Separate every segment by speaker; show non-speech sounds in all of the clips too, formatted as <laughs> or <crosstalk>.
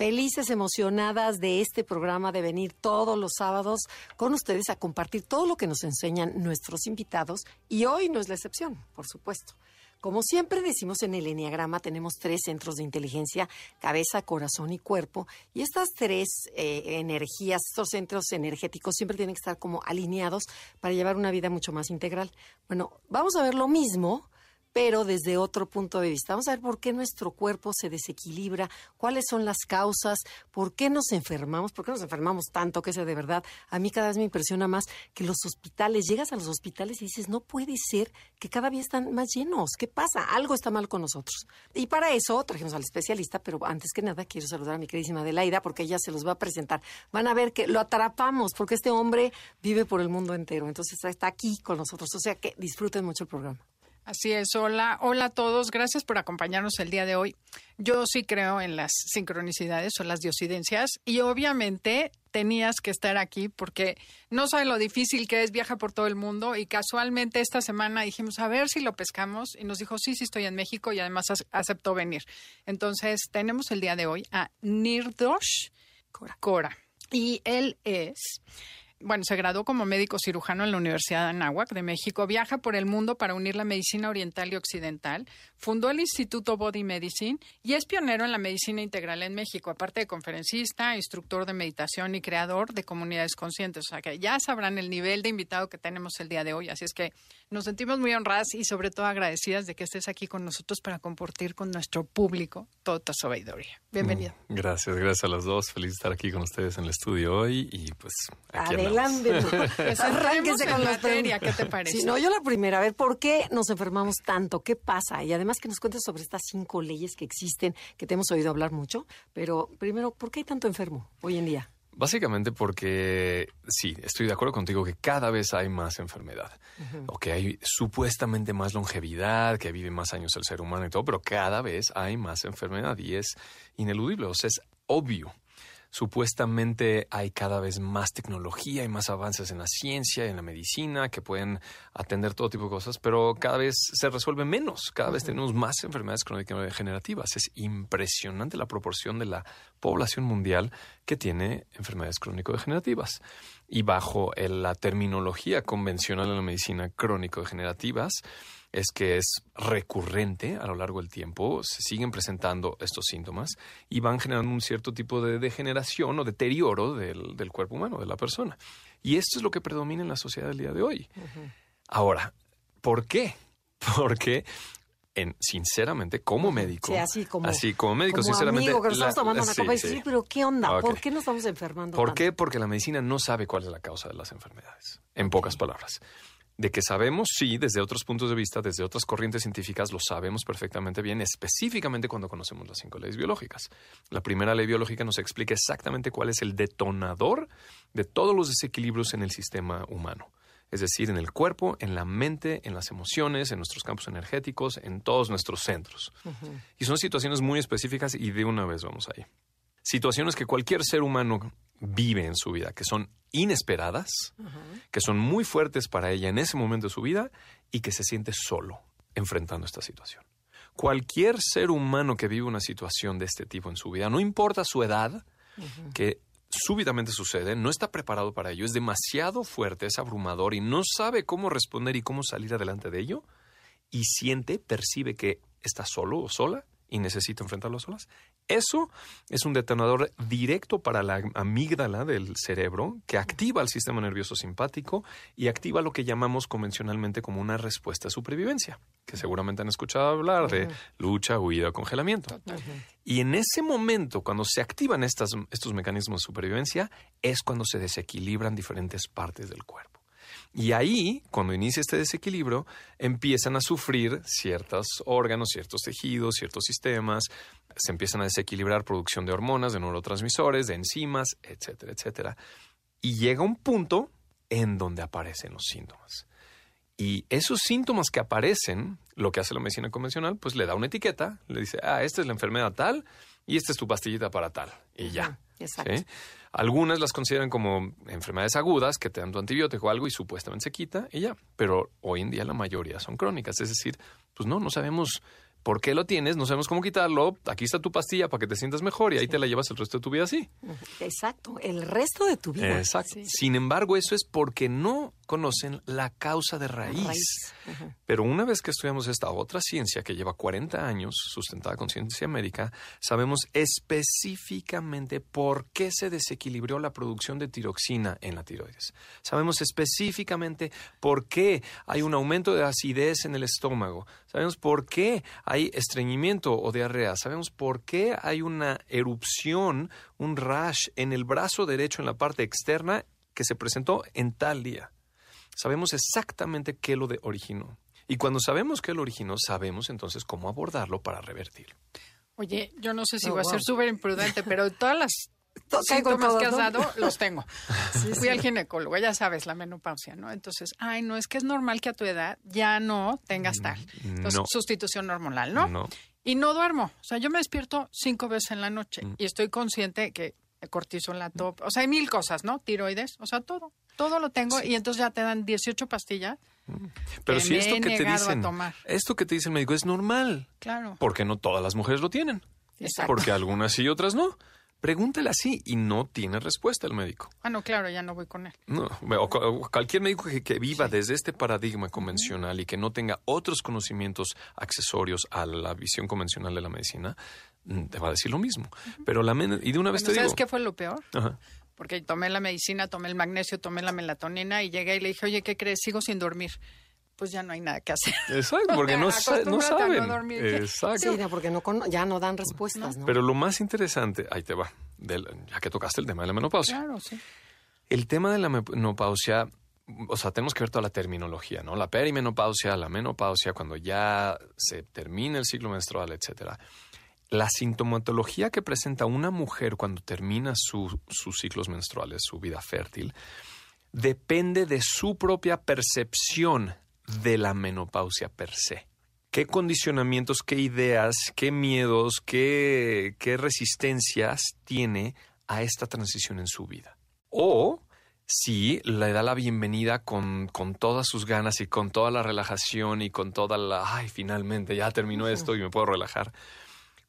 Speaker 1: felices, emocionadas de este programa, de venir todos los sábados con ustedes a compartir todo lo que nos enseñan nuestros invitados. Y hoy no es la excepción, por supuesto. Como siempre decimos en el Enneagrama, tenemos tres centros de inteligencia, cabeza, corazón y cuerpo. Y estas tres eh, energías, estos centros energéticos siempre tienen que estar como alineados para llevar una vida mucho más integral. Bueno, vamos a ver lo mismo pero desde otro punto de vista. Vamos a ver por qué nuestro cuerpo se desequilibra, cuáles son las causas, por qué nos enfermamos, por qué nos enfermamos tanto, que sea de verdad. A mí cada vez me impresiona más que los hospitales, llegas a los hospitales y dices, no puede ser que cada día están más llenos. ¿Qué pasa? Algo está mal con nosotros. Y para eso trajimos al especialista, pero antes que nada quiero saludar a mi queridísima Adelaida porque ella se los va a presentar. Van a ver que lo atrapamos porque este hombre vive por el mundo entero. Entonces está aquí con nosotros. O sea que disfruten mucho el programa.
Speaker 2: Así es, hola, hola a todos, gracias por acompañarnos el día de hoy. Yo sí creo en las sincronicidades o las diosidencias y obviamente tenías que estar aquí porque no sabe lo difícil que es, viaja por todo el mundo y casualmente esta semana dijimos a ver si lo pescamos y nos dijo sí, sí estoy en México y además aceptó venir. Entonces tenemos el día de hoy a Nirdosh Cora y él es bueno, se graduó como médico cirujano en la Universidad de Anáhuac de México, viaja por el mundo para unir la medicina oriental y occidental, fundó el Instituto Body Medicine y es pionero en la medicina integral en México, aparte de conferencista, instructor de meditación y creador de comunidades conscientes. O sea que ya sabrán el nivel de invitado que tenemos el día de hoy. Así es que nos sentimos muy honradas y sobre todo agradecidas de que estés aquí con nosotros para compartir con nuestro público toda tu sabiduría. Bienvenido.
Speaker 3: Mm, gracias, gracias a los dos. Feliz de estar aquí con ustedes en el estudio hoy y pues aquí
Speaker 1: Adelante.
Speaker 2: Pues <laughs> arránquese con la materia, ¿qué te parece?
Speaker 1: Si no, yo la primera, a ver, ¿por qué nos enfermamos tanto? ¿Qué pasa? Y además que nos cuentes sobre estas cinco leyes que existen, que te hemos oído hablar mucho, pero primero, ¿por qué hay tanto enfermo hoy en día?
Speaker 3: Básicamente porque sí, estoy de acuerdo contigo que cada vez hay más enfermedad, o que hay supuestamente más longevidad, que vive más años el ser humano y todo, pero cada vez hay más enfermedad y es ineludible, o sea, es obvio Supuestamente hay cada vez más tecnología y más avances en la ciencia y en la medicina que pueden atender todo tipo de cosas, pero cada vez se resuelve menos, cada vez tenemos más enfermedades crónicas degenerativas. Es impresionante la proporción de la población mundial que tiene enfermedades crónico-degenerativas. Y bajo la terminología convencional de la medicina crónico-degenerativas, es que es recurrente a lo largo del tiempo, se siguen presentando estos síntomas y van generando un cierto tipo de degeneración o deterioro del, cuerpo humano, de la persona. Y esto es lo que predomina en la sociedad del día de hoy. Ahora, ¿por qué? <laughs> Porque en, sinceramente, como médico.
Speaker 1: así como,
Speaker 3: así como médico, sinceramente.
Speaker 1: Amigo, que nos tomando una copa y pero ¿qué onda? ¿Por qué nos estamos enfermando?
Speaker 3: ¿Por qué? Porque la medicina no sabe cuál es la causa de las enfermedades. En pocas palabras de que sabemos, sí, desde otros puntos de vista, desde otras corrientes científicas, lo sabemos perfectamente bien, específicamente cuando conocemos las cinco leyes biológicas. La primera ley biológica nos explica exactamente cuál es el detonador de todos los desequilibrios en el sistema humano. Es decir, en el cuerpo, en la mente, en las emociones, en nuestros campos energéticos, en todos nuestros centros. Y son situaciones muy específicas y de una vez vamos ahí. Situaciones que cualquier ser humano vive en su vida, que son inesperadas, que son muy fuertes para ella en ese momento de su vida y que se siente solo enfrentando esta situación. Cualquier ser humano que vive una situación de este tipo en su vida, no importa su edad, que súbitamente sucede, no está preparado para ello, es demasiado fuerte, es abrumador y no sabe cómo responder y cómo salir adelante de ello, y siente, percibe que está solo o sola y necesita enfrentarlo solas, eso es un detonador directo para la amígdala del cerebro que activa el sistema nervioso simpático y activa lo que llamamos convencionalmente como una respuesta de supervivencia, que seguramente han escuchado hablar de lucha, huida, congelamiento. Y en ese momento, cuando se activan estos mecanismos de supervivencia, es cuando se desequilibran diferentes partes del cuerpo. Y ahí, cuando inicia este desequilibrio, empiezan a sufrir ciertos órganos, ciertos tejidos, ciertos sistemas, se empiezan a desequilibrar producción de hormonas, de neurotransmisores, de enzimas, etcétera, etcétera. Y llega un punto en donde aparecen los síntomas. Y esos síntomas que aparecen, lo que hace la medicina convencional, pues le da una etiqueta, le dice, ah, esta es la enfermedad tal y esta es tu pastillita para tal. Y ya.
Speaker 1: Exacto.
Speaker 3: Algunas las consideran como enfermedades agudas que te dan tu antibiótico o algo y supuestamente se quita y ya. Pero hoy en día la mayoría son crónicas. Es decir, pues no, no sabemos por qué lo tienes, no sabemos cómo quitarlo. Aquí está tu pastilla para que te sientas mejor y ahí te la llevas el resto de tu vida así.
Speaker 1: Exacto, el resto de tu vida.
Speaker 3: Exacto. Sin embargo, eso es porque no conocen la causa de raíz. Pero una vez que estudiamos esta otra ciencia que lleva 40 años sustentada con ciencia médica, sabemos específicamente por qué se desequilibró la producción de tiroxina en la tiroides. Sabemos específicamente por qué hay un aumento de acidez en el estómago. Sabemos por qué hay estreñimiento o diarrea. Sabemos por qué hay una erupción, un rash en el brazo derecho en la parte externa que se presentó en tal día. Sabemos exactamente qué lo de originó. Y cuando sabemos qué lo originó, sabemos entonces cómo abordarlo para revertirlo.
Speaker 2: Oye, yo no sé si
Speaker 1: Oh,
Speaker 2: voy a ser súper imprudente, pero todas las síntomas
Speaker 1: todo,
Speaker 2: que has dado los tengo. <laughs> Fui al ginecólogo, ya sabes, la menopausia, ¿no? Entonces, ay, no, es que es normal que a tu edad ya no tengas tal. Entonces,
Speaker 3: no.
Speaker 2: sustitución hormonal, ¿no?
Speaker 3: No.
Speaker 2: Y no duermo. O sea, yo me despierto cinco veces en la noche
Speaker 3: Mm.
Speaker 2: y estoy consciente que cortisol top. O sea, hay mil cosas, ¿no? Tiroides, o sea, todo. Todo lo tengo y entonces ya te dan 18 pastillas.
Speaker 3: Pero
Speaker 2: Que
Speaker 3: si esto que te dicen, esto que te dice el médico es normal,
Speaker 2: Claro.
Speaker 3: porque no todas las mujeres lo tienen.
Speaker 2: Exacto.
Speaker 3: Porque algunas sí y otras no. Pregúntale así y no tiene respuesta el médico.
Speaker 2: Ah, no, claro, ya no voy con él.
Speaker 3: No, o, cu- o cualquier médico que, que viva desde este paradigma convencional y que no tenga otros conocimientos accesorios a la visión convencional de la medicina, mm, te va a decir lo mismo. Pero la y de una vez
Speaker 2: Bueno,
Speaker 3: te
Speaker 2: ¿Sabes
Speaker 3: digo,
Speaker 2: qué fue lo peor?
Speaker 3: Ajá.
Speaker 2: Porque tomé la medicina, tomé el magnesio, tomé la melatonina y llegué y le dije, oye, ¿qué crees? Sigo sin dormir. Pues ya no hay nada que hacer. <laughs>
Speaker 3: Exacto, porque no, no
Speaker 2: no
Speaker 3: saben.
Speaker 2: dormir.
Speaker 3: Exacto.
Speaker 1: Sí, no, porque no ya no dan respuestas, ¿no?
Speaker 3: Pero lo más interesante, ahí te va, del- ya que tocaste el tema de la menopausia.
Speaker 2: Claro, sí.
Speaker 3: El tema de la menopausia, o sea, tenemos que ver toda la terminología, ¿no? La perimenopausia, la menopausia, cuando ya se termina el ciclo menstrual, etcétera. La sintomatología que presenta una mujer cuando termina su- sus ciclos menstruales, su vida fértil, depende de su propia percepción de la menopausia per se. ¿Qué condicionamientos, qué ideas, qué miedos, qué, qué resistencias tiene a esta transición en su vida? O si le da la bienvenida con, con todas sus ganas y con toda la relajación y con toda la, ay, finalmente ya terminó esto y me puedo relajar.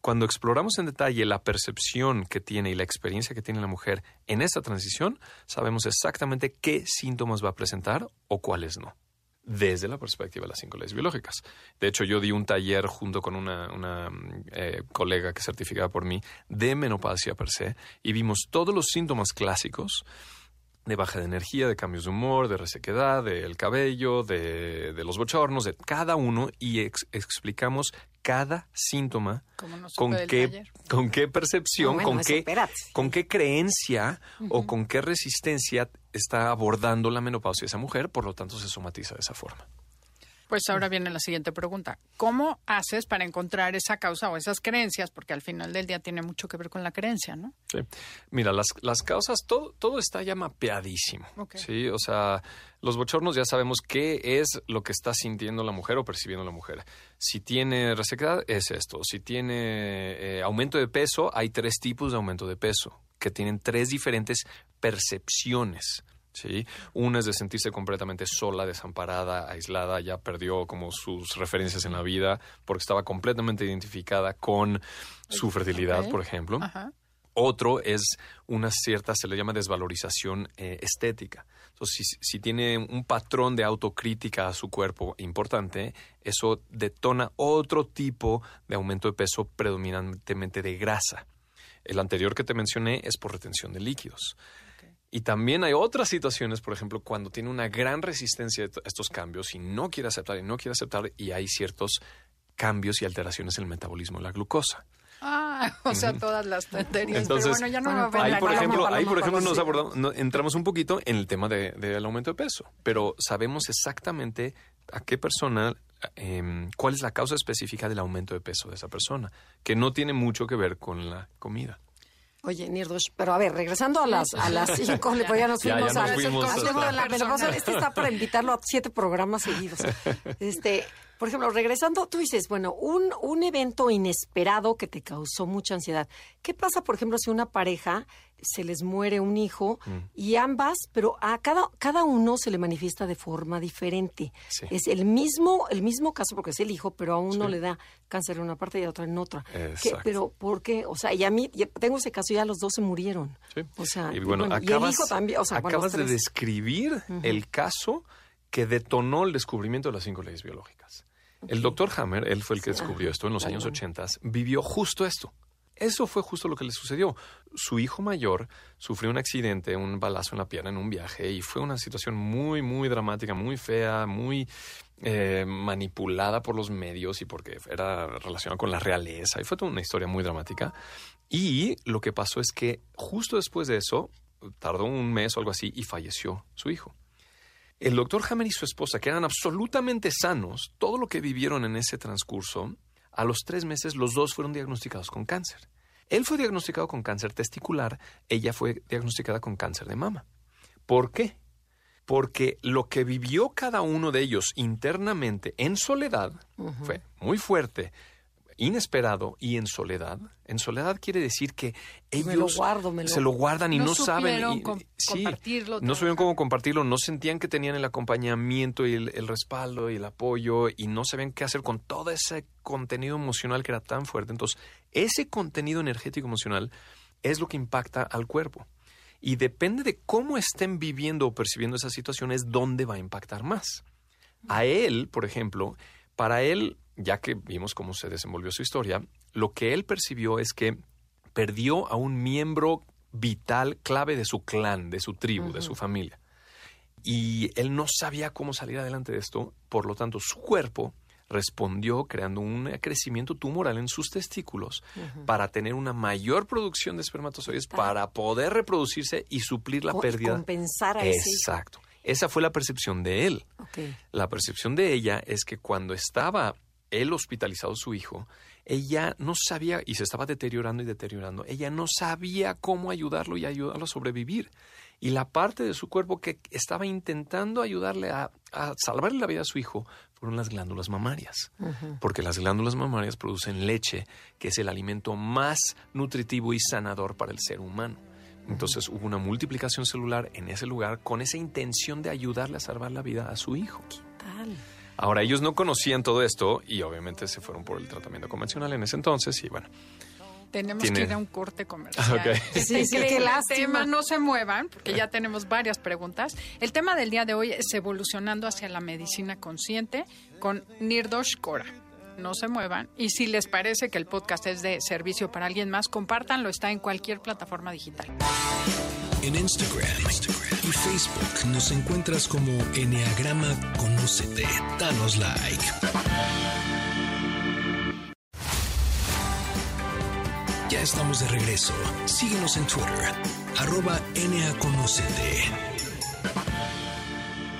Speaker 3: Cuando exploramos en detalle la percepción que tiene y la experiencia que tiene la mujer en esta transición, sabemos exactamente qué síntomas va a presentar o cuáles no, desde la perspectiva de las cinco leyes biológicas. De hecho, yo di un taller junto con una, eh, colega que es certificada por mí de menopausia per se y vimos todos los síntomas clásicos de baja de energía, de cambios de humor, de resequedad, del cabello, de, de los bochornos, de cada uno y ex- explicamos cada síntoma con qué, con qué percepción,
Speaker 1: No, bueno,
Speaker 3: con, qué, con qué creencia o con qué resistencia está abordando la menopausia esa mujer, por lo tanto se somatiza de esa forma.
Speaker 2: Pues ahora viene la siguiente pregunta. ¿Cómo haces para encontrar esa causa o esas creencias? Porque al final del día tiene mucho que ver con la creencia, ¿no?
Speaker 3: Sí. Mira, las, las causas, todo, todo está ya mapeadísimo. Sí, o sea, los bochornos ya sabemos qué es lo que está sintiendo la mujer o percibiendo la mujer. Si tiene resequedad, es esto. Si tiene eh, aumento de peso, hay tres tipos de aumento de peso que tienen tres diferentes percepciones. ¿Sí? Una es de sentirse completamente sola, desamparada, aislada, ya perdió como sus referencias en la vida porque estaba completamente identificada con su fertilidad, por ejemplo.
Speaker 2: Ajá.
Speaker 3: Otro es una cierta, se le llama desvalorización eh, estética. Entonces, si, si tiene un patrón de autocrítica a su cuerpo importante, eso detona otro tipo de aumento de peso predominantemente de grasa. El anterior que te mencioné es por retención de líquidos. Y también hay otras situaciones, por ejemplo, cuando tiene una gran resistencia a estos cambios y no quiere aceptar y no quiere aceptar y hay ciertos cambios y alteraciones en el metabolismo de la glucosa.
Speaker 2: Ah, <laughs> o sea, todas las tonterías.
Speaker 3: Entonces,
Speaker 2: pero bueno, ya no
Speaker 3: Ahí, por ejemplo, ahí, por ejemplo, nos abordamos, no- entramos un poquito en el tema de- del aumento de peso, pero sabemos exactamente a qué persona, em, cuál es la causa específica del aumento de peso de esa persona, que no tiene mucho que ver con la comida.
Speaker 1: Oye, Nirdush, pero a ver, regresando a las a las <laughs> cinco, pues ya nos
Speaker 3: Ya, ya
Speaker 1: fuimos
Speaker 3: nos
Speaker 1: a
Speaker 3: fuimos
Speaker 1: la. <laughs> Este está para invitarlo a siete programas seguidos. <laughs> Este, por ejemplo, regresando, tú dices, bueno, un, un evento inesperado que te causó mucha ansiedad. ¿Qué pasa, por ejemplo, si una pareja se les muere un hijo
Speaker 3: Mm.
Speaker 1: y ambas, pero a cada, cada uno se le manifiesta de forma diferente?
Speaker 3: Sí.
Speaker 1: Es el mismo, el mismo caso porque es el hijo, pero a uno
Speaker 3: Sí.
Speaker 1: le da cáncer en una parte y a otra en otra. ¿Qué- pero ¿por qué? O sea, y a mí, tengo ese caso, ya los dos se murieron.
Speaker 3: Sí.
Speaker 1: O sea,
Speaker 3: y bueno, acabas,
Speaker 1: el hijo también, o sea,
Speaker 3: acabas de describir el caso que detonó el descubrimiento de las cinco leyes biológicas. El doctor Hammer, él fue el que descubrió
Speaker 1: ajá,
Speaker 3: esto en los años
Speaker 1: vale.
Speaker 3: 80, vivió justo esto. Eso fue justo lo que le sucedió. Su hijo mayor sufrió un accidente, un balazo en la pierna en un viaje y fue una situación muy, muy dramática, muy fea, muy eh, manipulada por los medios y porque era relacionada con la realeza y fue toda una historia muy dramática. Y lo que pasó es que justo después de eso, tardó un mes o algo así y falleció su hijo. El doctor Hammer y su esposa, que eran absolutamente sanos, todo lo que vivieron en ese transcurso, a los tres meses los dos fueron diagnosticados con cáncer. Él fue diagnosticado con cáncer testicular, ella fue diagnosticada con cáncer de mama. ¿Por qué? Porque lo que vivió cada uno de ellos internamente en soledad fue muy fuerte, inesperado y en soledad. En soledad quiere decir que ellos
Speaker 1: Me lo guardo, me lo-
Speaker 3: se lo guardan y
Speaker 2: No
Speaker 3: no, saben.
Speaker 2: supieron
Speaker 3: y-
Speaker 2: com-
Speaker 3: sí,
Speaker 2: compartirlo,
Speaker 3: no
Speaker 2: trabajar.
Speaker 3: cómo compartirlo, no sentían que tenían el acompañamiento y el, el respaldo y el apoyo y no sabían qué hacer con todo ese contenido emocional que era tan fuerte. Entonces, ese contenido energético emocional es lo que impacta al cuerpo. Y depende de cómo estén viviendo o percibiendo esa situación es dónde va a impactar más. A él, por ejemplo, para él, ya que vimos cómo se desenvolvió su historia, lo que él percibió es que perdió a un miembro vital, clave de su clan, de su tribu, de su familia. Y él no sabía cómo salir adelante de esto, por lo tanto su cuerpo respondió creando un crecimiento tumoral en sus testículos para tener una mayor producción de espermatozoides para poder reproducirse y suplir la
Speaker 1: Co-
Speaker 3: pérdida.
Speaker 1: compensar a ese.
Speaker 3: Exacto. Esa fue la percepción de él. La percepción de ella es que cuando estaba él hospitalizado su hijo, ella no sabía y se estaba deteriorando y deteriorando. Ella no sabía cómo ayudarlo y ayudarlo a sobrevivir. Y la parte de su cuerpo que estaba intentando ayudarle a, a salvarle la vida a su hijo fueron las glándulas mamarias. Porque las glándulas mamarias producen leche, que es el alimento más nutritivo y sanador para el ser humano. Entonces hubo una multiplicación celular en ese lugar con esa intención de ayudarle a salvar la vida a su hijo.
Speaker 1: Tal.
Speaker 3: Ahora, ellos no conocían todo esto y obviamente se fueron por el tratamiento convencional en ese entonces y bueno,
Speaker 2: Tenemos
Speaker 3: Tiene-
Speaker 2: que ir a un corte comercial.
Speaker 3: Ok.
Speaker 2: Es
Speaker 1: Sí, sí, qué lástima.
Speaker 2: tema, no se muevan, porque ya tenemos varias preguntas. El tema del día de hoy es evolucionando hacia la medicina consciente con Nirdosh Kora. No se muevan. Y si les parece que el podcast es de servicio para alguien más, compártanlo. Está en cualquier plataforma digital.
Speaker 4: En Instagram, y Facebook nos encuentras como Enneagrama Conócete. Danos like. Ya estamos de regreso. Síguenos en Twitter, arroba.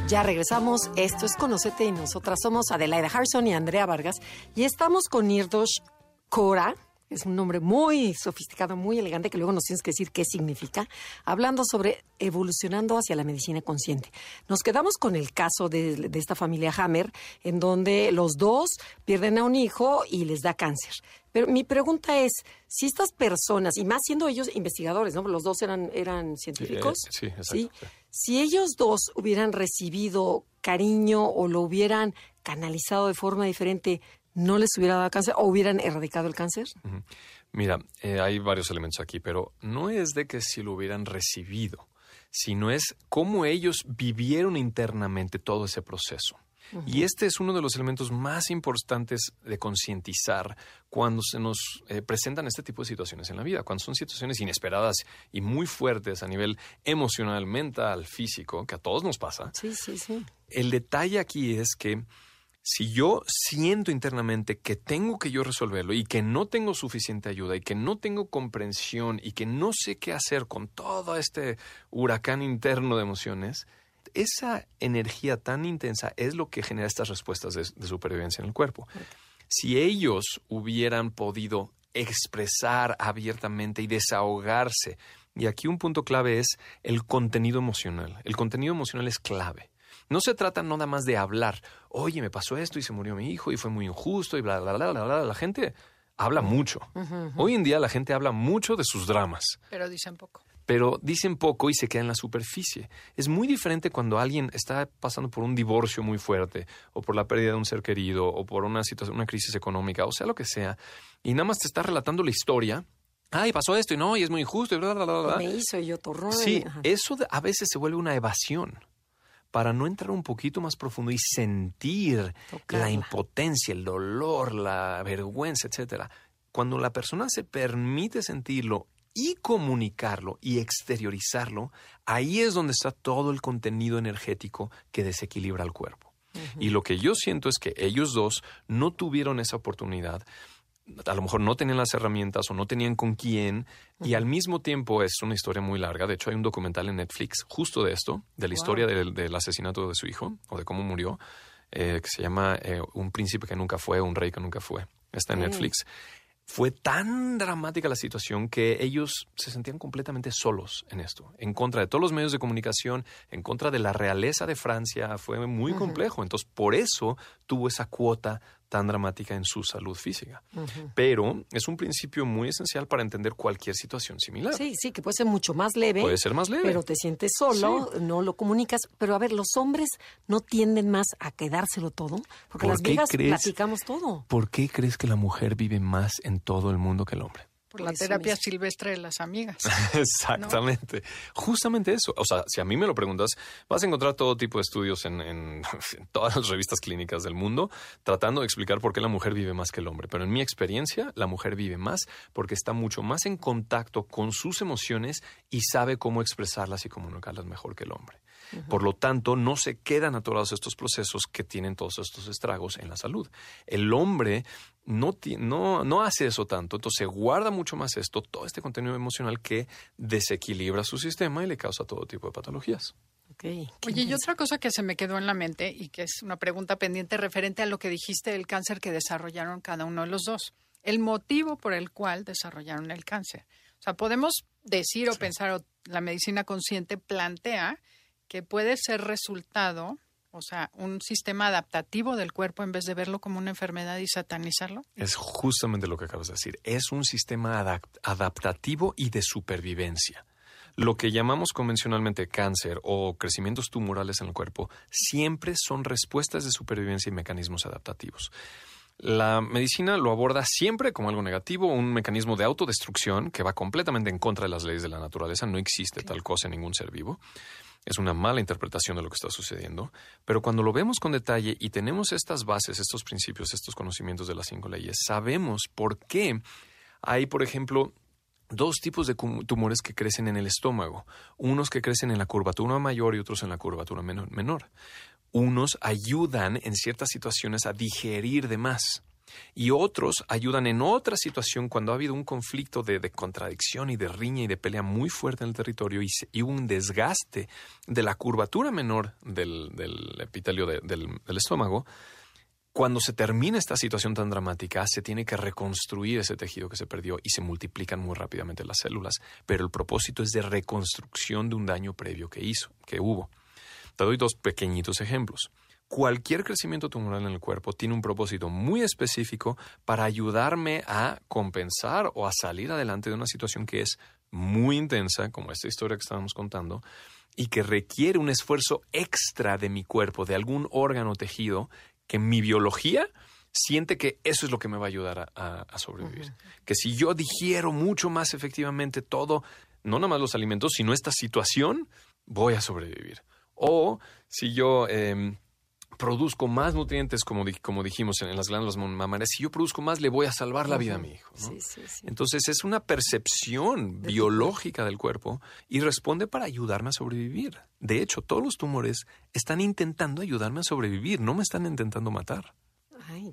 Speaker 1: Ya regresamos. Esto es Conocete y nosotras somos Adelaida Harrison y Andrea Vargas. Y estamos con Nirdosh Kora. Es un nombre muy sofisticado, muy elegante, que luego nos tienes que decir qué significa. Hablando sobre evolucionando hacia la medicina consciente. Nos quedamos con el caso de, de esta familia Hammer, en donde los dos pierden a un hijo y les da cáncer. Pero mi pregunta es, si estas personas, y más siendo ellos investigadores, ¿no? Los dos eran, eran científicos.
Speaker 3: eh, sí, exacto,
Speaker 1: ¿sí?
Speaker 3: sí.
Speaker 1: Si ellos dos hubieran recibido cariño o lo hubieran canalizado de forma diferente, ¿no les hubiera dado cáncer o hubieran erradicado el cáncer?
Speaker 3: Mira, eh, hay varios elementos aquí, pero no es de que si lo hubieran recibido, sino es cómo ellos vivieron internamente todo ese proceso. Y este es uno de los elementos más importantes de concientizar cuando se nos eh, presentan este tipo de situaciones en la vida, cuando son situaciones inesperadas y muy fuertes a nivel emocional, mental, físico, que a todos nos pasa.
Speaker 1: Sí, sí, sí.
Speaker 3: El detalle aquí es que si yo siento internamente que tengo que yo resolverlo y que no tengo suficiente ayuda y que no tengo comprensión y que no sé qué hacer con todo este huracán interno de emociones, esa energía tan intensa es lo que genera estas respuestas de, de supervivencia en el cuerpo. Si ellos hubieran podido expresar abiertamente y desahogarse. Y aquí un punto clave es el contenido emocional. El contenido emocional es clave. No se trata nada más de hablar, oye, me pasó esto y se murió mi hijo y fue muy injusto y bla, bla, bla, bla, bla. La gente habla mucho. Hoy en día la gente habla mucho de sus dramas.
Speaker 2: Pero dicen poco.
Speaker 3: Pero dicen poco y se queda en la superficie. Es muy diferente cuando alguien está pasando por un divorcio muy fuerte, o por la pérdida de un ser querido, o por una situación, una crisis económica, o sea lo que sea, y nada más te está relatando la historia. Ay, pasó esto y no, y es muy injusto y bla, bla, bla, bla.
Speaker 1: Me hizo y yo torró.
Speaker 3: Sí, eso a veces se vuelve una evasión para no entrar un poquito más profundo y sentir la impotencia, el dolor, la vergüenza, etcétera. Cuando la persona se permite sentirlo y comunicarlo y exteriorizarlo, ahí es donde está todo el contenido energético que desequilibra el cuerpo. Y lo que yo siento es que ellos dos no tuvieron esa oportunidad a lo mejor no tenían las herramientas o no tenían con quién y al mismo tiempo es una historia muy larga. De hecho, hay un documental en Netflix justo de esto, de la historia del, asesinato de su hijo o de cómo murió, eh, que se llama eh, Un príncipe que nunca fue, un rey que nunca fue. Está en Netflix. Fue tan dramática la situación que ellos se sentían completamente solos en esto, en contra de todos los medios de comunicación, en contra de la realeza de Francia. Fue muy complejo. Entonces, por eso tuvo esa cuota tan dramática en su salud física. Pero es un principio muy esencial para entender cualquier situación similar.
Speaker 1: Sí, sí, que puede ser mucho más leve.
Speaker 3: Puede ser más leve.
Speaker 1: Pero te sientes solo, no lo comunicas. Pero a ver, los hombres no tienden más a quedárselo todo, porque las viejas platicamos todo.
Speaker 3: ¿Por qué crees que la mujer vive más en todo el mundo que el hombre?
Speaker 2: Por la terapia silvestre de las amigas. <laughs>
Speaker 3: Exactamente. Justamente eso. O sea, si a mí me lo preguntas, vas a encontrar todo tipo de estudios en, <laughs> en, todas las revistas clínicas del mundo tratando de explicar por qué la mujer vive más que el hombre. Pero en mi experiencia, la mujer vive más porque está mucho más en contacto con sus emociones y sabe cómo expresarlas y comunicarlas mejor que el hombre. Por lo tanto, no se quedan atorados estos procesos que tienen todos estos estragos en la salud. El hombre no, no, no hace eso tanto, entonces guarda mucho más esto, todo este contenido emocional que desequilibra su sistema y le causa todo tipo de patologías.
Speaker 2: Oye, y otra cosa que se me quedó en la mente y que es una pregunta pendiente referente a lo que dijiste del cáncer que desarrollaron cada uno de los dos. El motivo por el cual desarrollaron el cáncer. O sea, podemos decir o pensar, o la medicina consciente plantea que puede ser resultado, o sea, un sistema adaptativo del cuerpo en vez de verlo como una enfermedad y satanizarlo?
Speaker 3: Es justamente lo que acabas de decir. Es un sistema adaptativo y de supervivencia. Lo que llamamos convencionalmente cáncer o crecimientos tumorales en el cuerpo siempre son respuestas de supervivencia y mecanismos adaptativos. La medicina lo aborda siempre como algo negativo, un mecanismo de autodestrucción que va completamente en contra de las leyes de la naturaleza. No existe tal cosa en ningún ser vivo es una mala interpretación de lo que está sucediendo, pero cuando lo vemos con detalle y tenemos estas bases, estos principios, estos conocimientos de las cinco leyes, sabemos por qué hay, por ejemplo, dos tipos de tumores que crecen en el estómago, unos que crecen en la curvatura mayor y otros en la curvatura menor. Unos ayudan en ciertas situaciones a digerir de más y otros ayudan en otra situación cuando ha habido un conflicto de, contradicción y de riña y de pelea muy fuerte en el territorio y, un desgaste de la curvatura menor del, epitelio del, estómago. Cuando se termina esta situación tan dramática, se tiene que reconstruir ese tejido que se perdió y se multiplican muy rápidamente las células, pero el propósito es de reconstrucción de un daño previo que hizo, que hubo. Te doy dos pequeñitos ejemplos cualquier crecimiento tumoral en el cuerpo tiene un propósito muy específico para ayudarme a compensar o a salir adelante de una situación que es muy intensa, como esta historia que estábamos contando, y que requiere un esfuerzo extra de mi cuerpo, de algún órgano tejido, que mi biología siente que eso es lo que me va a ayudar a, sobrevivir. Que si yo digiero mucho más efectivamente todo, no nada más los alimentos, sino esta situación, voy a sobrevivir. O si yo em, produzco más nutrientes, como, como dijimos en, las glándulas mamarias, si yo produzco más, le voy a salvar la vida a mi hijo. Entonces es una percepción biológica del cuerpo y responde para ayudarme a sobrevivir. De hecho, todos los tumores están intentando ayudarme a sobrevivir, no me están intentando matar.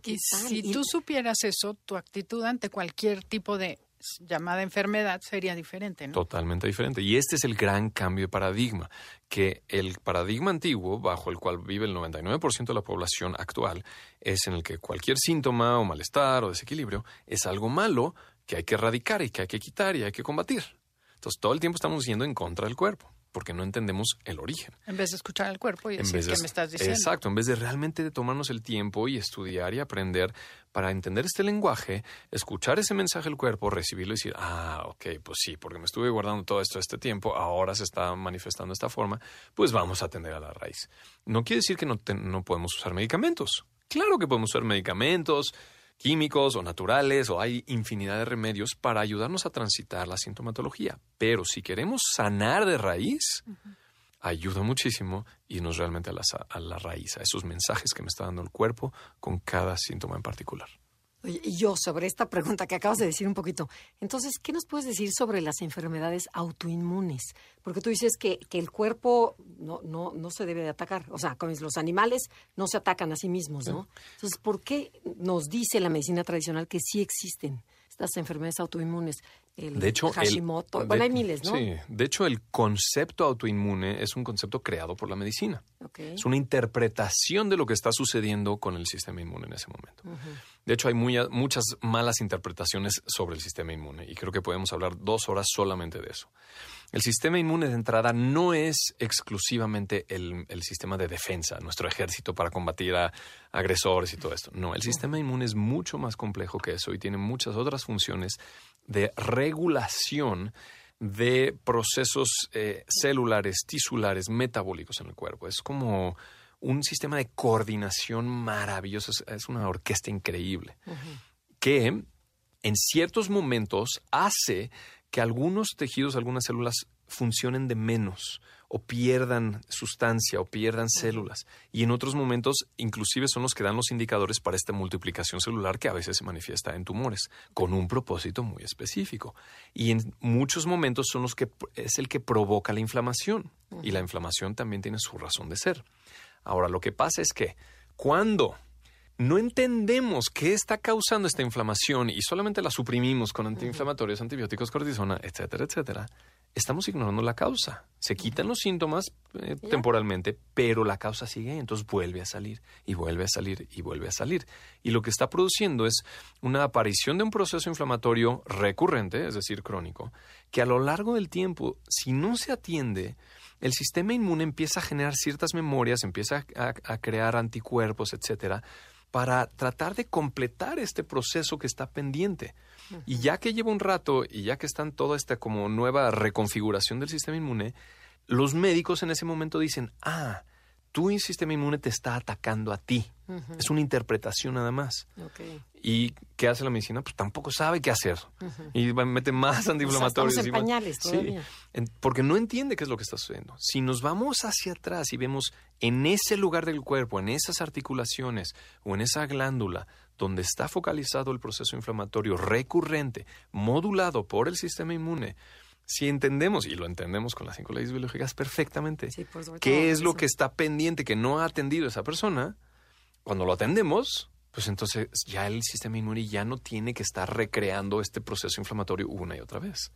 Speaker 2: y si tú supieras eso, tu actitud ante cualquier tipo de llamada enfermedad sería diferente, ¿no?
Speaker 3: Totalmente diferente. Y este es el gran cambio de paradigma, que el paradigma antiguo, bajo el cual vive el 99% de la población actual, es en el que cualquier síntoma o malestar o desequilibrio es algo malo que hay que erradicar y que hay que quitar y hay que combatir. Entonces todo el tiempo estamos yendo en contra del cuerpo porque no entendemos el origen.
Speaker 2: En vez de escuchar al cuerpo y
Speaker 3: En
Speaker 2: decir
Speaker 3: vez de-
Speaker 2: qué me estás diciendo.
Speaker 3: Exacto, en vez de realmente tomarnos el tiempo y estudiar y aprender para entender este lenguaje, escuchar ese mensaje del cuerpo, recibirlo y decir, ah, ok, pues sí, porque me estuve guardando todo esto este tiempo, ahora se está manifestando de esta forma, pues vamos a atender a la raíz. No quiere decir que no, te- no podemos usar medicamentos. Claro que podemos usar medicamentos químicos o naturales o hay infinidad de remedios para ayudarnos a transitar la sintomatología. Pero si queremos sanar de raíz, ayuda muchísimo irnos realmente a la, a la raíz, a esos mensajes que me está dando el cuerpo con cada síntoma en particular.
Speaker 1: Y yo sobre esta pregunta que acabas de decir un poquito, entonces, ¿qué nos puedes decir sobre las enfermedades autoinmunes? Porque tú dices que, que el cuerpo no, no, no se debe de atacar, o sea, los animales no se atacan a sí mismos, ¿no? Entonces, ¿por qué nos dice la medicina tradicional que sí existen estas enfermedades autoinmunes? El
Speaker 3: De hecho, el-
Speaker 1: Hashimoto,
Speaker 3: de-
Speaker 1: bueno, hay miles, ¿no?
Speaker 3: Sí, de hecho, el concepto autoinmune es un concepto creado por la medicina.
Speaker 1: Ok.
Speaker 3: Es una interpretación de lo que está sucediendo con el sistema inmune en ese momento. De hecho, hay muy- muchas malas interpretaciones sobre el sistema inmune y creo que podemos hablar dos horas solamente de eso. El sistema inmune de entrada no es exclusivamente el, el sistema de defensa, nuestro ejército para combatir a agresores y todo esto. No, el sistema inmune es mucho más complejo que eso y tiene muchas otras funciones de regulación de procesos eh, celulares, tisulares, metabólicos en el cuerpo. Es como un sistema de coordinación maravilloso, es, es una orquesta increíble que en ciertos momentos hace que algunos tejidos, algunas células funcionen de menos o pierdan sustancia o pierdan células. Y en otros momentos inclusive son los que dan los indicadores para esta multiplicación celular que a veces se manifiesta en tumores, con un propósito muy específico. Y en muchos momentos son los que es el que provoca la inflamación. Y la inflamación también tiene su razón de ser. Ahora, lo que pasa es que cuando no entendemos qué está causando esta inflamación y solamente la suprimimos con antiinflamatorios, antibióticos, cortisona, etcétera, etcétera, estamos ignorando la causa. Se quitan los síntomas eh, temporalmente, pero la causa sigue, entonces vuelve a salir y vuelve a salir y vuelve a salir. Y lo que está produciendo es una aparición de un proceso inflamatorio recurrente, es decir, crónico, que a lo largo del tiempo, si no se atiende, el sistema inmune empieza a generar ciertas memorias, empieza a, a crear anticuerpos, etcétera, para tratar de completar este proceso que está pendiente. Y ya que lleva un rato y ya que está en toda esta como nueva reconfiguración del sistema inmune, los médicos en ese momento dicen, ah, tu sistema inmune te está atacando a ti. Es una interpretación nada más. ¿Y qué hace la medicina? Pues tampoco sabe qué hacer. Y mete más antiinflamatorios.
Speaker 1: estamos en
Speaker 3: y más-
Speaker 1: pañales
Speaker 3: Sí,
Speaker 1: todavía.
Speaker 3: porque no entiende qué es lo que está sucediendo. Si nos vamos hacia atrás y vemos en ese lugar del cuerpo, en esas articulaciones o en esa glándula donde está focalizado el proceso inflamatorio recurrente, modulado por el sistema inmune, si entendemos, y lo entendemos con las cinco leyes biológicas perfectamente,
Speaker 1: Sí, por
Speaker 3: qué es lo que está pendiente, que no ha atendido esa persona, cuando lo atendemos, pues entonces ya el sistema inmune ya no tiene que estar recreando este proceso inflamatorio una y otra vez.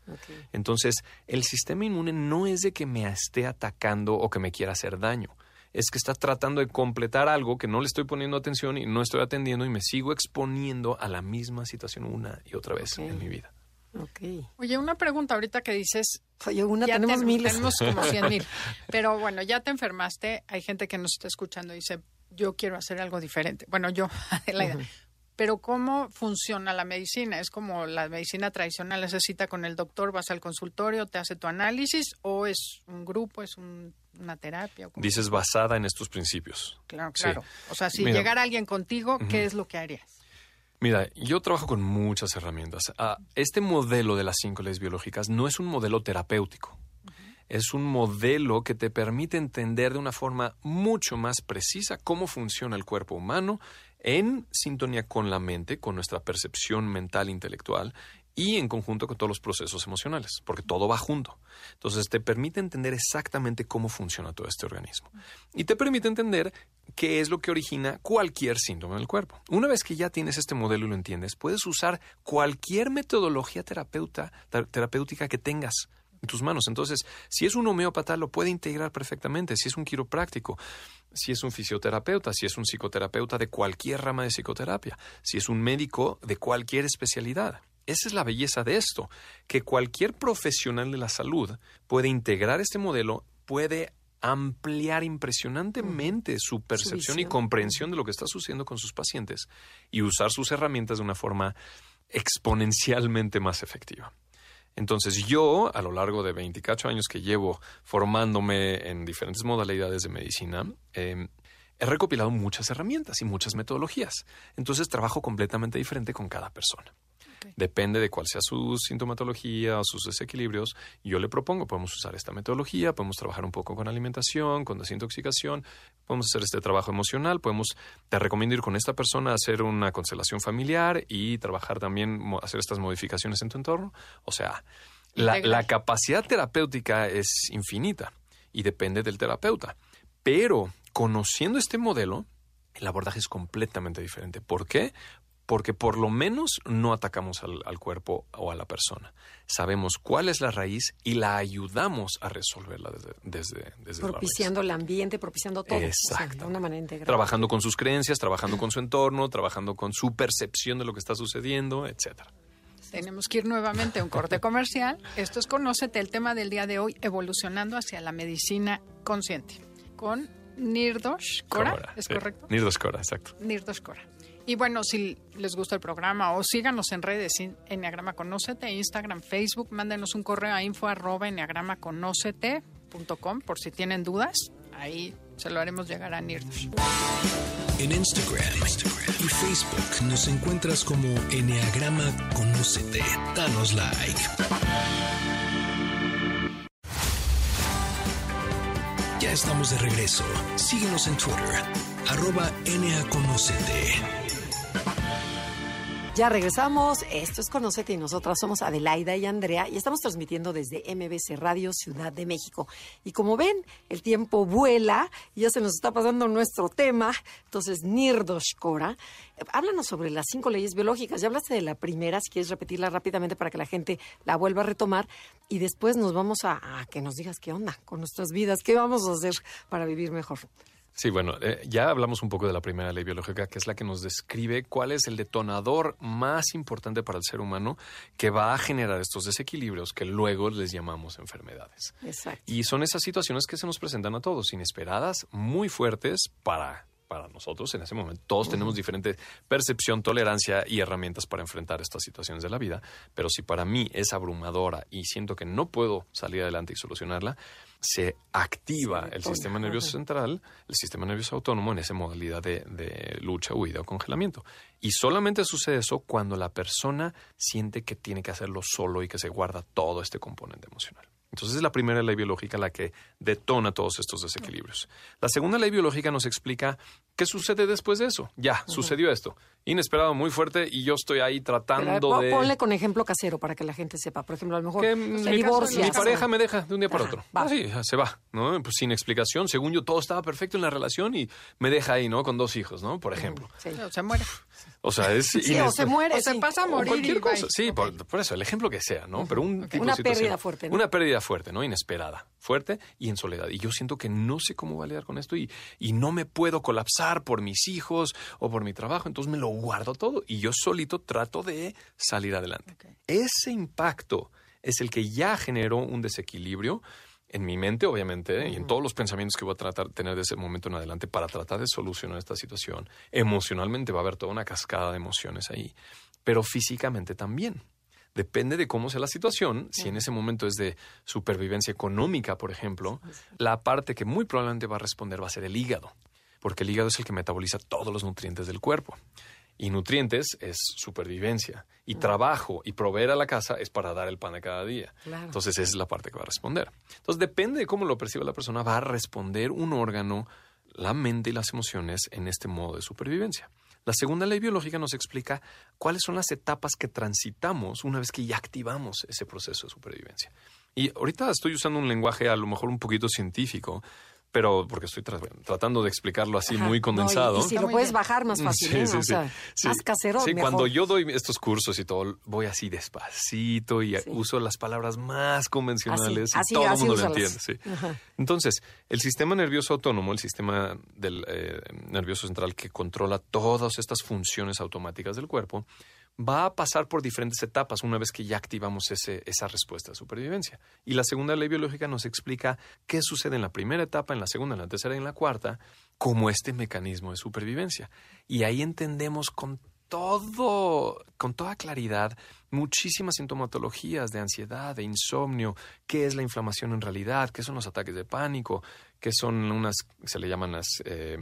Speaker 3: Entonces, el sistema inmune no es de que me esté atacando o que me quiera hacer daño. Es que está tratando de completar algo que no le estoy poniendo atención y no estoy atendiendo y me sigo exponiendo a la misma situación una y otra vez en mi vida.
Speaker 1: Ok.
Speaker 2: Oye, una pregunta ahorita que dices.
Speaker 1: Oye, una,
Speaker 2: ya
Speaker 1: tenemos
Speaker 2: ten-
Speaker 1: miles.
Speaker 2: Tenemos como <laughs> 100 mil. Pero bueno, ya te enfermaste. Hay gente que nos está escuchando y dice, yo quiero hacer algo diferente. Bueno, yo, <laughs> Adelaida. Pero ¿cómo funciona la medicina? ¿Es como la medicina tradicional, necesita con el doctor, vas al consultorio, te hace tu análisis o es un grupo, es un- una terapia?
Speaker 3: Dices basada en estos principios.
Speaker 2: Claro,
Speaker 3: Sí.
Speaker 2: claro. O sea, si
Speaker 3: Mira.
Speaker 2: llegara alguien contigo, ¿qué es lo que harías?
Speaker 3: Mira, yo trabajo con muchas herramientas. Ah, este modelo de las cinco leyes biológicas no es un modelo terapéutico. Es un modelo que te permite entender de una forma mucho más precisa cómo funciona el cuerpo humano en sintonía con la mente, con nuestra percepción mental intelectual y en conjunto con todos los procesos emocionales, porque todo va junto. Entonces te permite entender exactamente cómo funciona todo este organismo. Y te permite entender qué es lo que origina cualquier síntoma en el cuerpo. Una vez que ya tienes este modelo y lo entiendes, puedes usar cualquier metodología terapéutica que tengas en tus manos. Entonces, si es un homeópata, lo puede integrar perfectamente. Si es un quiropráctico, si es un fisioterapeuta, si es un psicoterapeuta de cualquier rama de psicoterapia, si es un médico de cualquier especialidad. Esa es la belleza de esto, que cualquier profesional de la salud puede integrar este modelo, puede ampliar impresionantemente su percepción y comprensión de lo que está sucediendo con sus pacientes y usar sus herramientas de una forma exponencialmente más efectiva. Entonces yo, a lo largo de 24 años que llevo formándome en diferentes modalidades de medicina, eh, he recopilado muchas herramientas y muchas metodologías. Entonces trabajo completamente diferente con cada persona. Depende de cuál sea su sintomatología o sus desequilibrios. Yo le propongo, podemos usar esta metodología, podemos trabajar un poco con alimentación, con desintoxicación, podemos hacer este trabajo emocional, podemos, te recomiendo ir con esta persona a hacer una constelación familiar y trabajar también, hacer estas modificaciones en tu entorno. O sea, la, la capacidad terapéutica es infinita y depende del terapeuta. Pero conociendo este modelo, el abordaje es completamente diferente. ¿Por qué? Porque por lo menos no atacamos al, al cuerpo o a la persona. Sabemos cuál es la raíz y la ayudamos a resolverla desde, desde, desde la raíz.
Speaker 1: Propiciando el ambiente, propiciando todo. o sea,
Speaker 3: Exacto.
Speaker 1: de una manera integral.
Speaker 3: Trabajando con sus creencias, trabajando con su entorno, trabajando con su percepción de lo que está sucediendo, etcétera.
Speaker 2: Tenemos que ir nuevamente a un corte comercial. Esto es Conócete, el tema del día de hoy, evolucionando hacia la medicina consciente. Con Nirdosh Kora, ¿es correcto?
Speaker 3: Nirdos Cora, exacto.
Speaker 2: Nirdosh Kora. Y bueno, si les gusta el programa o síganos en redes, en- Enneagrama Conócete, Instagram, Facebook, mándenos un correo a info arroba enneagramaconócete.com por si tienen dudas. Ahí se lo haremos llegar a Nirdosh.
Speaker 4: En Instagram, y Facebook nos encuentras como Enneagrama Conócete. Danos like. Ya estamos de regreso. Síguenos en Twitter, arroba NAConócete.
Speaker 1: Ya regresamos. Esto es Conocete y nosotras somos Adelaida y Andrea y estamos transmitiendo desde MBC Radio Ciudad de México. Y como ven, el tiempo vuela y ya se nos está pasando nuestro tema. Entonces, Nirdosh Kora, háblanos sobre las cinco leyes biológicas. Ya hablaste de la primera, si quieres repetirla rápidamente para que la gente la vuelva a retomar y después nos vamos a, a que nos digas qué onda con nuestras vidas, qué vamos a hacer para vivir mejor.
Speaker 3: Sí, bueno, eh, ya hablamos un poco de la primera ley biológica, que es la que nos describe cuál es el detonador más importante para el ser humano que va a generar estos desequilibrios que luego les llamamos enfermedades.
Speaker 1: Exacto.
Speaker 3: Y son esas situaciones que se nos presentan a todos, inesperadas, muy fuertes para, para nosotros en ese momento. Todos tenemos diferente percepción, tolerancia y herramientas para enfrentar estas situaciones de la vida, pero si para mí es abrumadora y siento que no puedo salir adelante y solucionarla, se activa el sistema nervioso central, el sistema nervioso autónomo en esa modalidad de, de lucha, huida o congelamiento. Y solamente sucede eso cuando la persona siente que tiene que hacerlo solo y que se guarda todo este componente emocional. Entonces es la primera ley biológica la que detona todos estos desequilibrios. La segunda ley biológica nos explica qué sucede después de eso. Ya, sucedió esto. Inesperado, muy fuerte, y yo estoy ahí
Speaker 1: Pero,
Speaker 3: tratando
Speaker 1: po-
Speaker 3: de...
Speaker 1: Ponle con ejemplo casero para que la gente sepa. Por ejemplo, a lo mejor
Speaker 3: que
Speaker 1: se
Speaker 3: mi,
Speaker 1: divorcia.
Speaker 3: mi pareja me deja de un día para
Speaker 1: Ajá,
Speaker 3: otro.
Speaker 1: va.
Speaker 3: Ah, sí, se va, ¿no? Pues sin explicación. Según yo, todo estaba perfecto en la relación y me deja ahí, ¿no? Con dos hijos, ¿no? Por ejemplo.
Speaker 1: Sí.
Speaker 2: O se muere.
Speaker 3: O sea, es...
Speaker 1: Sí, o se muere.
Speaker 2: O se
Speaker 1: sí.
Speaker 2: pasa a morir
Speaker 3: cualquier cosa. Sí, por, por eso, el ejemplo que sea, ¿no? Pero un tipo
Speaker 1: Una
Speaker 3: situación-
Speaker 1: pérdida fuerte, ¿no?
Speaker 3: Una pérdida fuerte, ¿no? Inesperada. Fuerte y en soledad. Y yo siento que no sé cómo va a lidiar con esto y, y no me puedo colapsar por mis hijos o por mi trabajo. Entonces me lo guardo todo y yo solito trato de salir adelante. Ese impacto es el que ya generó un desequilibrio en mi mente, obviamente, y en todos los pensamientos que voy a tratar de tener de ese momento en adelante para tratar de solucionar esta situación. Emocionalmente va a haber toda una cascada de emociones ahí, pero físicamente también. Depende de cómo sea la situación. Si en ese momento es de supervivencia económica, por ejemplo, la parte que muy probablemente va a responder va a ser el hígado, porque el hígado es el que metaboliza todos los nutrientes del cuerpo. Y nutrientes es supervivencia. Y trabajo y proveer a la casa es para dar el pan de cada día.
Speaker 1: Claro.
Speaker 3: Entonces esa es la parte que va a responder. Entonces depende de cómo lo perciba la persona, va a responder un órgano, la mente y las emociones en este modo de supervivencia. La segunda ley biológica nos explica cuáles son las etapas que transitamos una vez que ya activamos ese proceso de supervivencia. Y ahorita estoy usando un lenguaje a lo mejor un poquito científico, pero porque estoy tra- tratando de explicarlo así
Speaker 1: Ajá.
Speaker 3: muy
Speaker 1: No, y-
Speaker 3: condensado.
Speaker 1: y, si lo puedes bajar más fácil,
Speaker 3: Sí, sí,
Speaker 1: o
Speaker 3: sí.
Speaker 1: sea,
Speaker 3: Sí.
Speaker 1: más casero,
Speaker 3: Sí,
Speaker 1: mejor.
Speaker 3: cuando yo doy estos cursos y todo, voy así despacito y uso las palabras más convencionales
Speaker 1: Así,
Speaker 3: y todo el mundo lo entiende.
Speaker 1: Ajá.
Speaker 3: Entonces, el sistema nervioso autónomo, el sistema del eh, nervioso central que controla todas estas funciones automáticas del cuerpo, va a pasar por diferentes etapas una vez que ya activamos ese, esa respuesta de supervivencia. Y la segunda ley biológica nos explica qué sucede en la primera etapa, en la segunda, en la tercera y en la cuarta, como este mecanismo de supervivencia. Y ahí entendemos con todo, con toda claridad, muchísimas sintomatologías de ansiedad, de insomnio, qué es la inflamación en realidad, qué son los ataques de pánico, qué son unas, se le llaman las eh,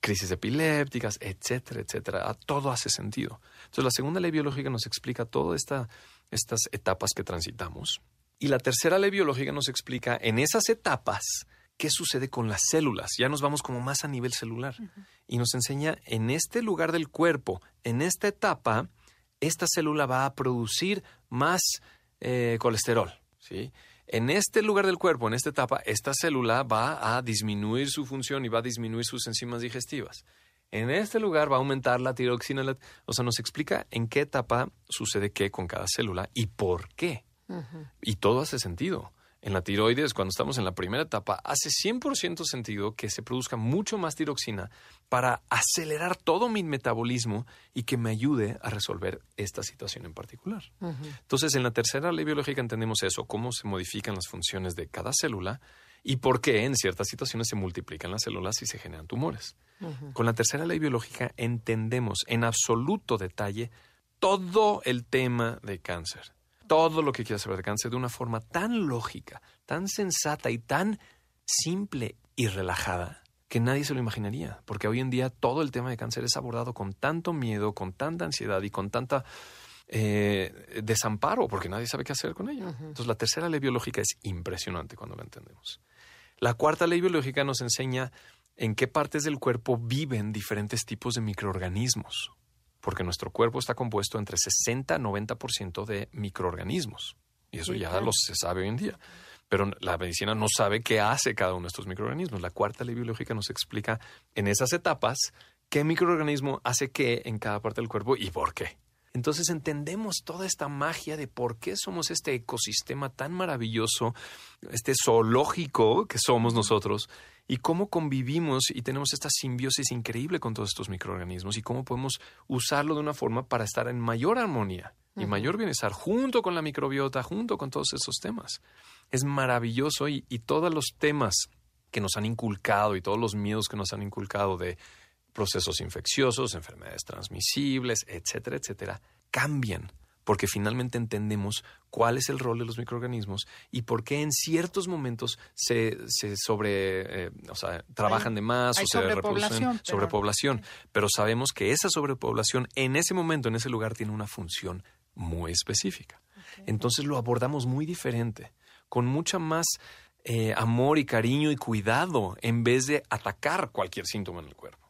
Speaker 3: crisis epilépticas, etcétera, etcétera. todo hace sentido. Entonces, la segunda ley biológica nos explica todas esta, estas etapas que transitamos. Y la tercera ley biológica nos explica en esas etapas qué sucede con las células. Ya nos vamos como más a nivel celular. Y nos enseña en este lugar del cuerpo, en esta etapa, esta célula va a producir más eh, colesterol. ¿sí? En este lugar del cuerpo, en esta etapa, esta célula va a disminuir su función y va a disminuir sus enzimas digestivas. En este lugar va a aumentar la tiroxina. o sea, nos explica en qué etapa sucede qué con cada célula y por qué. Y todo hace sentido en la tiroides, cuando estamos en la primera etapa, hace 100% sentido que se produzca mucho más tiroxina para acelerar todo mi metabolismo y que me ayude a resolver esta situación en particular. Entonces, en la tercera ley biológica entendemos eso, cómo se modifican las funciones de cada célula y por qué en ciertas situaciones se multiplican las células y se generan tumores. Con la tercera ley biológica entendemos en absoluto detalle todo el tema de cáncer todo lo que quieras saber de cáncer de una forma tan lógica, tan sensata y tan simple y relajada que nadie se lo imaginaría, porque hoy en día todo el tema de cáncer es abordado con tanto miedo, con tanta ansiedad y con tanta eh, desamparo, porque nadie sabe qué hacer con ello. Entonces la tercera ley biológica es impresionante cuando la entendemos. La cuarta ley biológica nos enseña en qué partes del cuerpo viven diferentes tipos de microorganismos porque nuestro cuerpo está compuesto entre 60 y 90% de microorganismos. Y eso ya lo se sabe hoy en día. Pero la medicina no sabe qué hace cada uno de estos microorganismos. La cuarta ley biológica nos explica en esas etapas qué microorganismo hace qué en cada parte del cuerpo y por qué. Entonces entendemos toda esta magia de por qué somos este ecosistema tan maravilloso, este zoológico que somos nosotros, y cómo convivimos y tenemos esta simbiosis increíble con todos estos microorganismos y cómo podemos usarlo de una forma para estar en mayor armonía y mayor bienestar junto con la microbiota, junto con todos esos temas. Es maravilloso y, y todos los temas que nos han inculcado y todos los miedos que nos han inculcado de procesos infecciosos, enfermedades transmisibles, etcétera, etcétera, cambian porque finalmente entendemos cuál es el rol de los microorganismos y por qué en ciertos momentos se, se sobre, eh, o sea, trabajan de más o se reproducen sobrepoblación. Pero sabemos que esa sobrepoblación en ese momento, en ese lugar, tiene una función muy específica. Entonces lo abordamos muy diferente, con mucha más eh, amor y cariño y cuidado en vez de atacar cualquier síntoma en el cuerpo.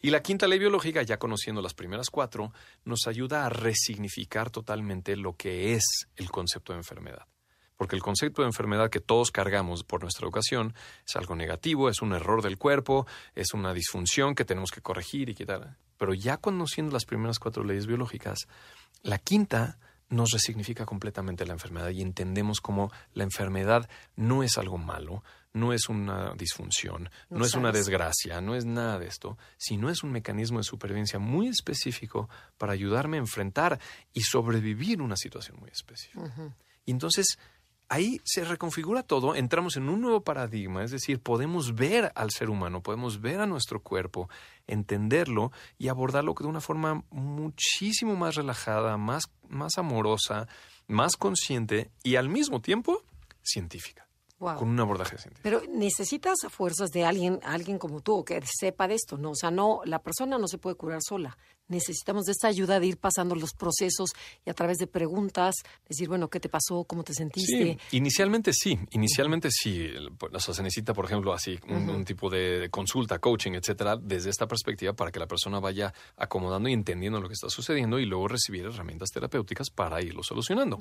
Speaker 3: Y la quinta ley biológica, ya conociendo las primeras cuatro, nos ayuda a resignificar totalmente lo que es el concepto de enfermedad. Porque el concepto de enfermedad que todos cargamos por nuestra educación es algo negativo, es un error del cuerpo, es una disfunción que tenemos que corregir y quitar. Pero ya conociendo las primeras cuatro leyes biológicas, la quinta nos resignifica completamente la enfermedad y entendemos cómo la enfermedad no es algo malo, no es una disfunción, no, es una desgracia, no es nada de esto, sino es un mecanismo de supervivencia muy específico para ayudarme a enfrentar y sobrevivir una situación muy específica. Y entonces ahí se reconfigura todo, entramos en un nuevo paradigma, es decir, podemos ver al ser humano, podemos ver a nuestro cuerpo, entenderlo y abordarlo de una forma muchísimo más relajada, más, más amorosa, más consciente y al mismo tiempo científica. Con un abordaje científico.
Speaker 1: Pero necesitas fuerzas de alguien, alguien como tú, que sepa de esto, ¿no? O sea, no, la persona no se puede curar sola necesitamos de esta ayuda de ir pasando los procesos y a través de preguntas decir, bueno, ¿qué te pasó? ¿Cómo te sentiste?
Speaker 3: Sí, inicialmente sí, inicialmente sí. O sea, se necesita, por ejemplo, así un, tipo de consulta, coaching, etcétera, desde esta perspectiva para que la persona vaya acomodando y entendiendo lo que está sucediendo y luego recibir herramientas terapéuticas para irlo solucionando.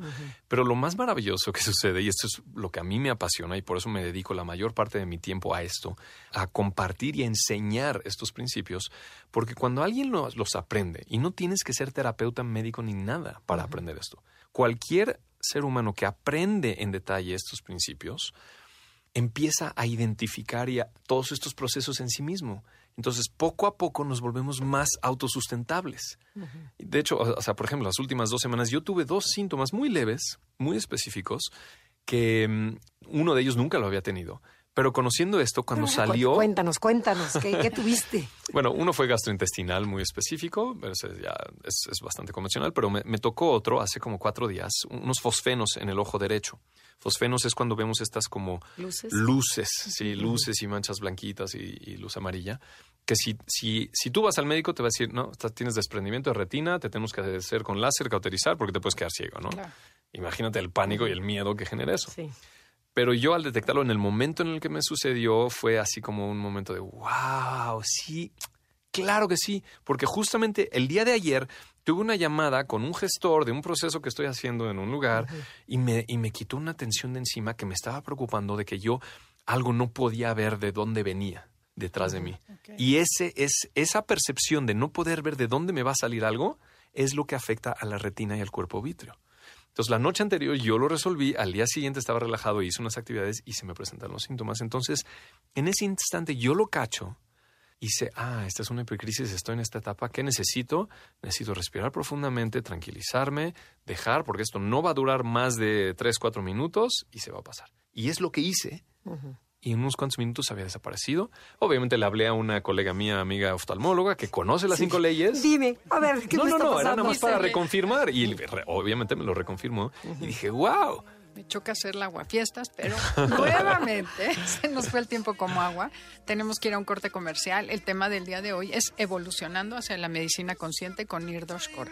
Speaker 3: Pero lo más maravilloso que <laughs> sucede, y esto es lo que a mí me apasiona y por eso me dedico la mayor parte de mi tiempo a esto, a compartir y a enseñar estos principios, porque cuando alguien los, los aprende, y no tienes que ser terapeuta, médico ni nada para aprender esto. Cualquier ser humano que aprende en detalle estos principios empieza a identificar ya todos estos procesos en sí mismo. Entonces, poco a poco nos volvemos más autosustentables. De hecho, o sea, por ejemplo, las últimas dos semanas yo tuve dos síntomas muy leves, muy específicos, que mm, uno de ellos nunca lo había tenido. Pero conociendo esto, cuando salió...
Speaker 1: Cuéntanos, cuéntanos, ¿qué, <laughs> tuviste?
Speaker 3: bueno, uno fue gastrointestinal muy específico, pero ya es, bastante convencional, pero me, tocó otro hace como cuatro días, unos fosfenos en el ojo derecho. Fosfenos es cuando vemos estas como
Speaker 1: luces,
Speaker 3: luces sí, luces y manchas blanquitas y, luz amarilla, que si, si, si tú vas al médico te va a decir, no, tienes desprendimiento de retina, te tenemos que hacer con láser, cauterizar, porque te puedes quedar ciego, ¿no? Imagínate el pánico y el miedo que genera eso.
Speaker 1: Sí.
Speaker 3: Pero yo al detectarlo en el momento en el que me sucedió fue así como un momento de, wow, sí, claro que sí, porque justamente el día de ayer tuve una llamada con un gestor de un proceso que estoy haciendo en un lugar y, me, y me quitó una tensión de encima que me estaba preocupando de que yo algo no podía ver de dónde venía detrás de mí. Y ese es esa percepción de no poder ver de dónde me va a salir algo es lo que afecta a la retina y al cuerpo vítreo. Entonces, la noche anterior yo lo resolví, al día siguiente estaba relajado, hice unas actividades y se me presentaron los síntomas. Entonces, en ese instante yo lo cacho y sé, ah, esta es una epicrisis, estoy en esta etapa, ¿qué necesito? Necesito respirar profundamente, tranquilizarme, dejar, porque esto no va a durar más de tres, cuatro minutos y se va a pasar. Y es lo que hice y en unos cuantos minutos había desaparecido. Obviamente le hablé a una colega mía, amiga oftalmóloga, que conoce las cinco leyeyes.
Speaker 1: Dime, a ver, ¿qué
Speaker 3: No,
Speaker 1: me
Speaker 3: no,
Speaker 1: está
Speaker 3: no, era
Speaker 1: pasando?
Speaker 3: nada más para reconfirmar. Y obviamente me lo reconfirmó. Y dije, wow.
Speaker 2: Me choca hacer la aguafiestas, pero <laughs> nuevamente <laughs> se nos fue el tiempo como agua. Tenemos que ir a un corte comercial. El tema del día de hoy es evolucionando hacia la medicina consciente con Nirdosh Kora.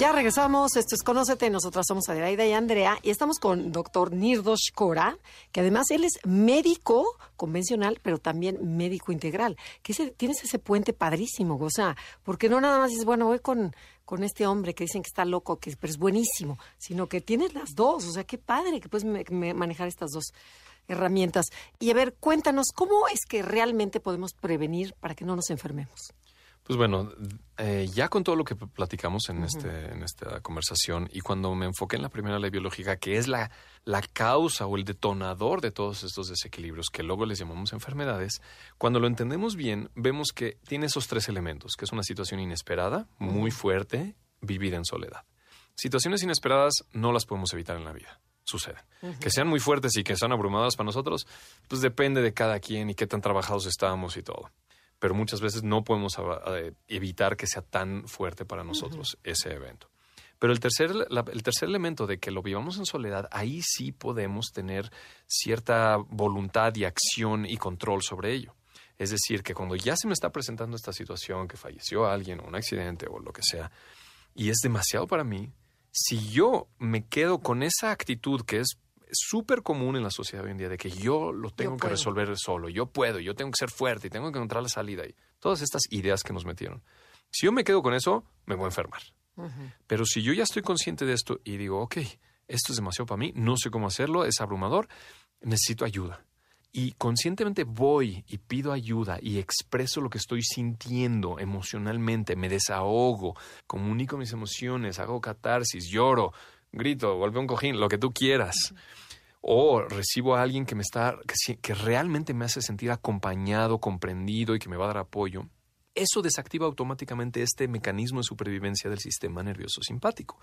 Speaker 1: Ya regresamos, esto es Conócete, nosotras somos Adelaida y Andrea y estamos con doctor Nirdos Kora, que además él es médico convencional, pero también médico integral, que tienes ese puente padrísimo, o sea, porque no nada más dices, bueno, voy con, con este hombre que dicen que está loco, que pero es buenísimo, sino que tienes las dos, o sea, qué padre que puedes manejar estas dos herramientas. Y a ver, cuéntanos, ¿cómo es que realmente podemos prevenir para que no nos enfermemos?
Speaker 3: Pues bueno, eh, ya con todo lo que platicamos en, este, en esta conversación y cuando me enfoqué en la primera ley biológica, que es la, la causa o el detonador de todos estos desequilibrios que luego les llamamos enfermedades, cuando lo entendemos bien, vemos que tiene esos tres elementos, que es una situación inesperada, muy fuerte, vivida en soledad. Situaciones inesperadas no las podemos evitar en la vida suceden. Que sean muy fuertes y que sean abrumadas para nosotros, pues depende de cada quien y qué tan trabajados estamos y todo pero muchas veces no podemos eh, evitar que sea tan fuerte para nosotros ese evento. Pero el tercer, el tercer elemento de que lo vivamos en soledad, ahí sí podemos tener cierta voluntad y acción y control sobre ello. Es decir, que cuando ya se me está presentando esta situación, que falleció alguien o un accidente o lo que sea, y es demasiado para mí, si yo me quedo con esa actitud que es súper común en la sociedad hoy en día de que yo lo tengo que resolver solo, yo puedo, yo tengo que ser fuerte y tengo que encontrar la salida. Y todas estas ideas que nos metieron. Si yo me quedo con eso, me voy a enfermar. Pero si yo ya estoy consciente de esto y digo, ok, esto es demasiado para mí, no sé cómo hacerlo, es abrumador, necesito ayuda. Y conscientemente voy y pido ayuda y expreso lo que estoy sintiendo emocionalmente, me desahogo, comunico mis emociones, hago catarsis, lloro, grito, golpeo un cojín, lo que tú quieras. O recibo a alguien que me está, que, realmente me hace sentir acompañado, comprendido y que me va a dar apoyo, eso desactiva automáticamente este mecanismo de supervivencia del sistema nervioso simpático.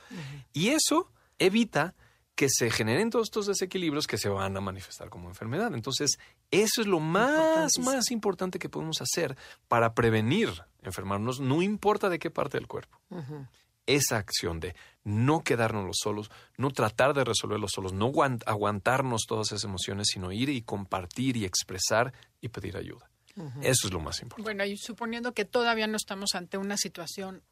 Speaker 3: Y eso evita que se generen todos estos desequilibrios que se van a manifestar como enfermedad. Entonces, eso es lo más, más importante que podemos hacer para prevenir enfermarnos, no importa de qué parte del cuerpo esa acción de no quedarnos solos, no tratar de resolverlo solos, no aguantarnos todas esas emociones, sino ir y compartir y expresar y pedir ayuda. Eso es lo más importante.
Speaker 2: Bueno, y suponiendo que todavía no estamos ante una situación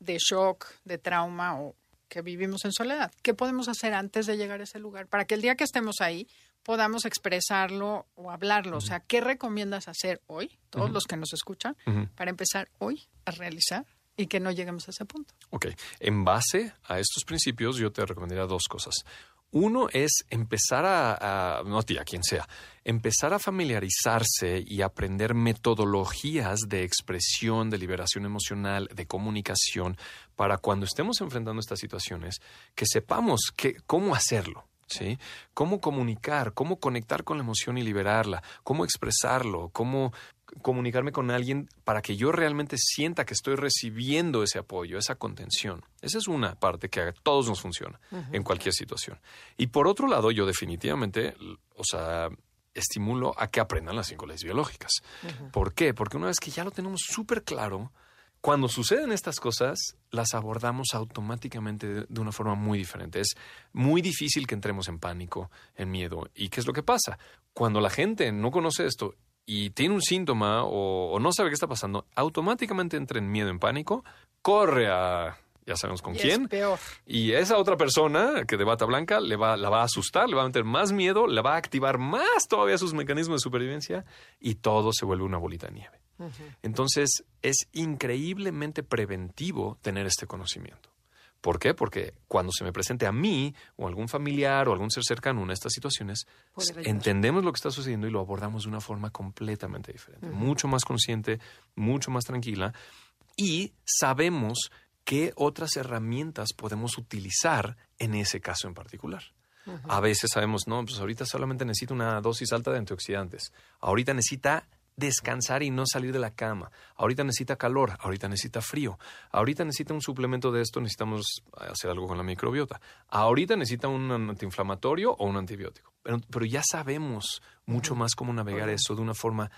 Speaker 2: de shock, de trauma o que vivimos en soledad, ¿qué podemos hacer antes de llegar a ese lugar para que el día que estemos ahí podamos expresarlo o hablarlo? O sea, ¿qué recomiendas hacer hoy, todos los que nos escuchan, para empezar hoy a realizar y que no lleguemos a ese punto.
Speaker 3: Ok, en base a estos principios yo te recomendaría dos cosas. Uno es empezar a, a no a quien sea, empezar a familiarizarse y aprender metodologías de expresión, de liberación emocional, de comunicación, para cuando estemos enfrentando estas situaciones, que sepamos que, cómo hacerlo. ¿Sí? Cómo comunicar, cómo conectar con la emoción y liberarla, cómo expresarlo, cómo comunicarme con alguien para que yo realmente sienta que estoy recibiendo ese apoyo, esa contención. Esa es una parte que a todos nos funciona en cualquier situación. Y por otro lado, yo definitivamente, o sea, estimulo a que aprendan las cinco leyes biológicas. ¿Por qué? Porque una vez que ya lo tenemos súper claro, cuando suceden estas cosas, las abordamos automáticamente de, una forma muy diferente. Es muy difícil que entremos en pánico, en miedo. ¿Y qué es lo que pasa? Cuando la gente no conoce esto y tiene un síntoma o, no sabe qué está pasando, automáticamente entra en miedo, en pánico, corre a ya sabemos con quién.
Speaker 2: peor.
Speaker 3: Y esa otra persona que de bata blanca le va, la va a asustar, le va a meter más miedo, le va a activar más todavía sus mecanismos de supervivencia y todo se vuelve una bolita de nieve. Entonces, es increíblemente preventivo tener este conocimiento. ¿Por qué? Porque cuando se me presente a mí o algún familiar o algún ser cercano en estas situaciones, entendemos lo que está sucediendo y lo abordamos de una forma completamente diferente, mucho más consciente, mucho más tranquila y sabemos qué otras herramientas podemos utilizar en ese caso en particular. A veces sabemos, no, pues ahorita solamente necesita una dosis alta de antioxidantes. Ahorita necesita descansar y no salir de la cama. Ahorita necesita calor, ahorita necesita frío. Ahorita necesita un suplemento de esto, necesitamos hacer algo con la microbiota. Ahorita necesita un antiinflamatorio o un antibiótico. Pero, pero ya sabemos mucho más cómo navegar eso de una forma,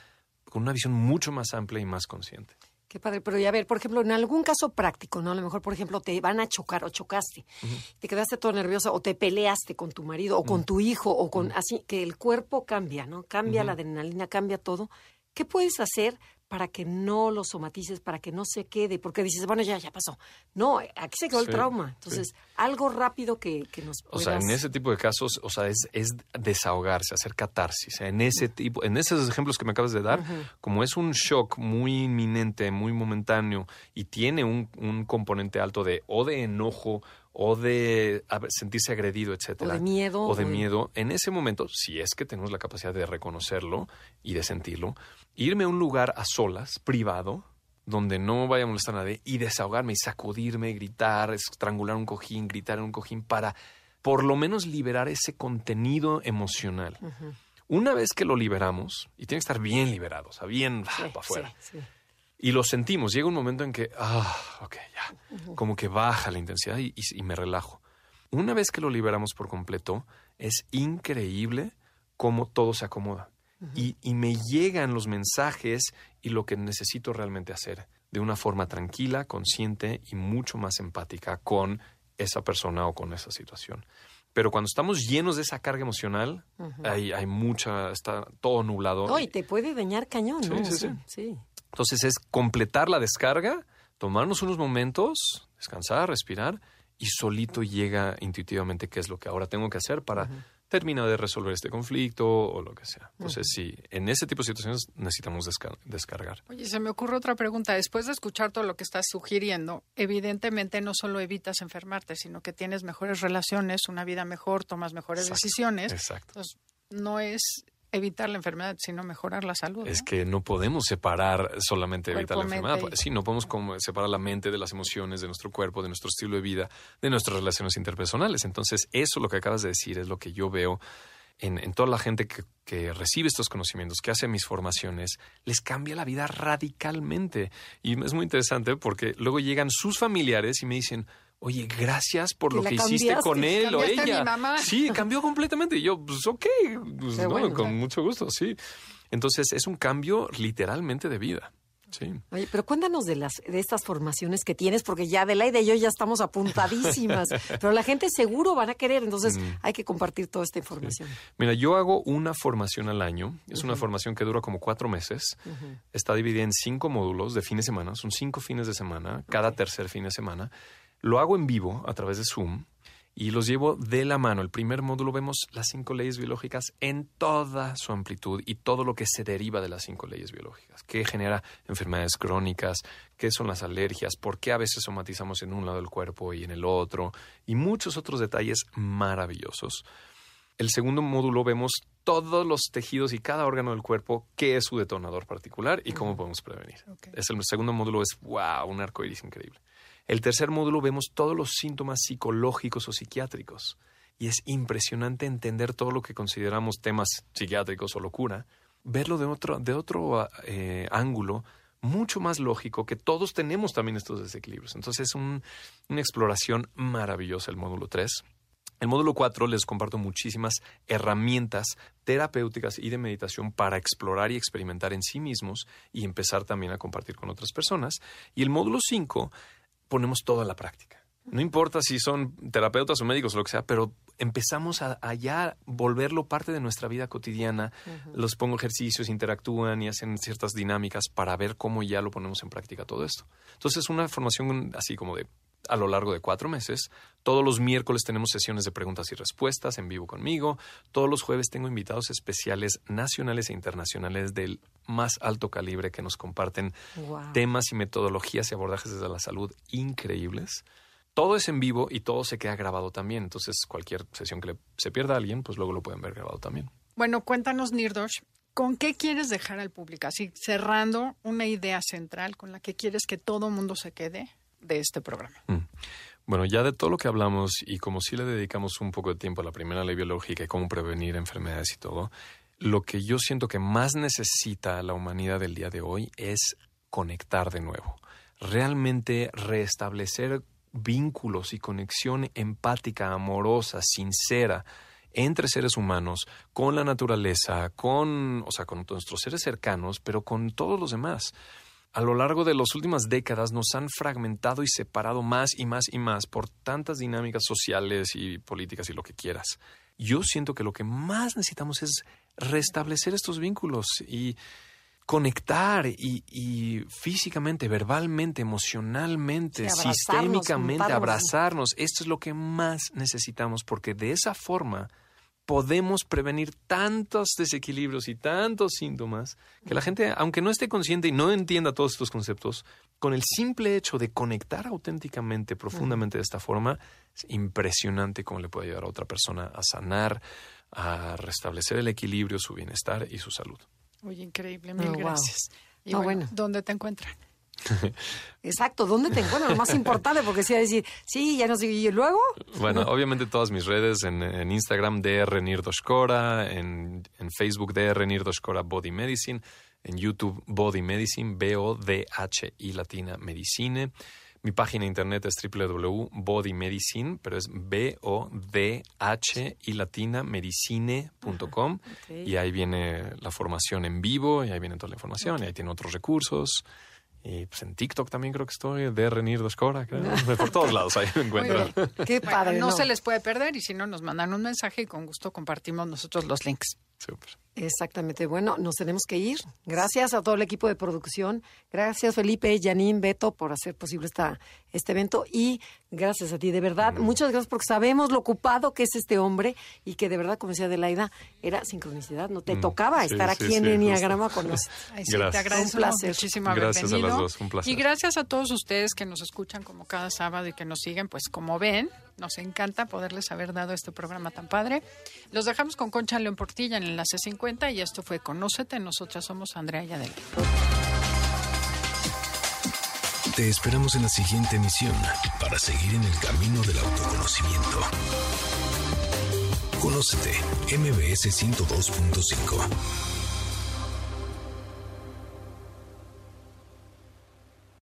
Speaker 3: con una visión mucho más amplia y más consciente.
Speaker 1: Qué padre, pero ya ver, por ejemplo, en algún caso práctico, ¿no? A lo mejor, por ejemplo, te van a chocar o chocaste, te quedaste todo nervioso o te peleaste con tu marido o con tu hijo o con así, que el cuerpo cambia, ¿no? Cambia la adrenalina, cambia todo. ¿Qué puedes hacer para que no lo somatices, para que no se quede? Porque dices, bueno, ya, ya pasó. No, aquí se quedó el trauma. Entonces, algo rápido que, que nos
Speaker 3: O sea, en ese tipo de casos, o sea, es, es desahogarse, hacer catarsis. En ese tipo, en esos ejemplos que me acabas de dar, como es un shock muy inminente, muy momentáneo y tiene un, un componente alto de o de enojo o de sentirse agredido, etcétera.
Speaker 1: O de miedo.
Speaker 3: O de miedo. En ese momento, si es que tenemos la capacidad de reconocerlo y de sentirlo, irme a un lugar a solas, privado, donde no vaya a molestar a nadie, y desahogarme y sacudirme, gritar, estrangular un cojín, gritar en un cojín, para por lo menos liberar ese contenido emocional. Una vez que lo liberamos, y tiene que estar bien liberado, o sea, bien para afuera. Y lo sentimos. Llega un momento en que, ah, ok, ya. Como que baja la intensidad y, me relajo. Una vez que lo liberamos por completo, es increíble cómo todo se acomoda. y, y, me llegan los mensajes y lo que necesito realmente hacer de una forma tranquila, consciente y mucho más empática con esa persona o con esa situación. Pero cuando estamos llenos de esa carga emocional, hay, hay, mucha, está todo nublado.
Speaker 1: No, y te puede dañar cañón, ¿no?
Speaker 3: sí, sí. sí. Entonces es completar la descarga, tomarnos unos momentos, descansar, respirar y solito llega intuitivamente qué es lo que ahora tengo que hacer para terminar de resolver este conflicto o lo que sea. Entonces, sí, en ese tipo de situaciones necesitamos descargar.
Speaker 2: Oye, se me ocurre otra pregunta. Después de escuchar todo lo que estás sugiriendo, evidentemente no solo evitas enfermarte, sino que tienes mejores relaciones, una vida mejor, tomas mejores decisiones.
Speaker 3: Exacto.
Speaker 2: Entonces, no es evitar la enfermedad, sino mejorar la salud.
Speaker 3: Es que no podemos separar solamente evitar la enfermedad. Sí, no podemos como separar la mente de las emociones, de nuestro cuerpo, de nuestro estilo de vida, de nuestras relaciones interpersonales. Entonces, eso lo que acabas de decir es lo que yo veo en, en toda la gente que, que, recibe estos conocimientos, que hace mis formaciones, les cambia la vida radicalmente. Y es muy interesante porque luego llegan sus familiares y me dicen, oye, gracias por lo que hiciste con él o ella. Sí, cambió completamente. Y yo, pues ok, pues, con mucho gusto, sí. Entonces es un cambio literalmente de vida. Sí.
Speaker 1: Oye, pero cuéntanos de las de estas formaciones que tienes, porque ya Adelaide y yo ya estamos apuntadísimas, <laughs> pero la gente seguro van a querer, entonces mm. hay que compartir toda esta información.
Speaker 3: Mira, yo hago una formación al año, es una formación que dura como cuatro meses, está dividida en cinco módulos de fines de semana, son cinco fines de semana, cada tercer fin de semana, lo hago en vivo a través de Zoom y los llevo de la mano. El primer módulo vemos las cinco leyes biológicas en toda su amplitud y todo lo que se deriva de las cinco leyes biológicas, qué genera enfermedades crónicas, qué son las alergias, por qué a veces somatizamos en un lado del cuerpo y en el otro, y muchos otros detalles maravillosos. El segundo módulo vemos todos los tejidos y cada órgano del cuerpo, qué es su detonador particular y cómo podemos prevenir. Es el segundo módulo es, wow, un arco iris increíble. El tercer módulo vemos todos los síntomas psicológicos o psiquiátricos. Y es impresionante entender todo lo que consideramos temas psiquiátricos o locura, verlo de otro, de otro eh, ángulo mucho más lógico, que todos tenemos también estos desequilibrios. Entonces es una exploración maravillosa el módulo 3. El módulo 4 les comparto muchísimas herramientas terapéuticas y de meditación para explorar y experimentar en sí mismos y empezar también a compartir con otras personas. Y el módulo 5 ponemos todo a la práctica. No importa si son terapeutas o médicos o lo que sea, pero empezamos a, ya volverlo parte de nuestra vida cotidiana. Los pongo ejercicios, interactúan y hacen ciertas dinámicas para ver cómo ya lo ponemos en práctica todo esto. Entonces, es una formación así como de a lo largo de cuatro meses. Todos los miércoles tenemos sesiones de preguntas y respuestas en vivo conmigo. Todos los jueves tengo invitados especiales nacionales e internacionales del más alto calibre que nos comparten temas y metodologías y abordajes desde la salud increíbles. Todo es en vivo y todo se queda grabado también. Entonces, cualquier sesión que se pierda a alguien, pues luego lo pueden ver grabado también.
Speaker 2: Bueno, cuéntanos, Nirdosh, ¿con qué quieres dejar al público? Así, cerrando una idea central con la que quieres que todo mundo se quede de este programa. Mm.
Speaker 3: Bueno, ya de todo lo que hablamos y como si le dedicamos un poco de tiempo a la primera ley biológica y cómo prevenir enfermedades y todo, lo que yo siento que más necesita la humanidad del día de hoy es conectar de nuevo, realmente restablecer vínculos y conexión empática, amorosa, sincera entre seres humanos, con la naturaleza, con, o sea, con nuestros seres cercanos, pero con todos los demás a lo largo de las últimas décadas nos han fragmentado y separado más y más y más por tantas dinámicas sociales y políticas y lo que quieras. Yo siento que lo que más necesitamos es restablecer estos vínculos y conectar y, físicamente, verbalmente, emocionalmente, sistémicamente, abrazarnos. Esto es lo que más necesitamos porque de esa forma podemos prevenir tantos desequilibrios y tantos síntomas que la gente, aunque no esté consciente y no entienda todos estos conceptos, con el simple hecho de conectar auténticamente, profundamente de esta forma, es impresionante cómo le puede ayudar a otra persona a sanar, a restablecer el equilibrio, su bienestar y su salud.
Speaker 2: Oye, increíble, mil oh, gracias. Y bueno, ¿dónde te encuentran? <laughs>
Speaker 1: Exacto, ¿dónde te encuentras? Lo más importante, porque si a decir, sí, ya no sé, y luego.
Speaker 3: Bueno, obviamente todas mis redes, en, Instagram, DR Nirdoshkora, en, en Facebook, DR Nirdoshkora Body Medicine, en YouTube, Body Medicine, B-O-D-H-I latina medicine. Mi página de internet es www.bodymedicine, pero es B-O-D-H-I latina medicine.com. Y ahí viene la formación en vivo, y ahí viene toda la información, y ahí tiene otros recursos. Y pues en TikTok también creo que estoy, de Renir Doscora, <laughs> por todos lados ahí me encuentran.
Speaker 2: Qué <laughs> padre. no, se les puede perder y si no nos mandan un mensaje y con gusto compartimos nosotros los links.
Speaker 1: Exactamente. Bueno, nos tenemos que ir. Gracias a todo el equipo de producción. Gracias Felipe, Janine, Beto por hacer posible esta, este evento y gracias a ti, de verdad. Muchas gracias porque sabemos lo ocupado que es este hombre y que de verdad, como decía Adelaida, era sincronicidad. No te mm. tocaba estar aquí en Enneagrama con <laughs> nosotros.
Speaker 2: Te agradezco un placer. muchísimo
Speaker 3: gracias a las dos, un placer.
Speaker 2: Y gracias a todos ustedes que nos escuchan como cada sábado y que nos siguen, pues como ven, nos encanta poderles haber dado este programa tan padre. Los dejamos con Concha León Portilla en el enlace 50 y esto fue Conócete. Nosotras somos Andrea y Adela.
Speaker 4: Te esperamos en la siguiente emisión para seguir en el camino del autoconocimiento. Conócete, MBS 102.5.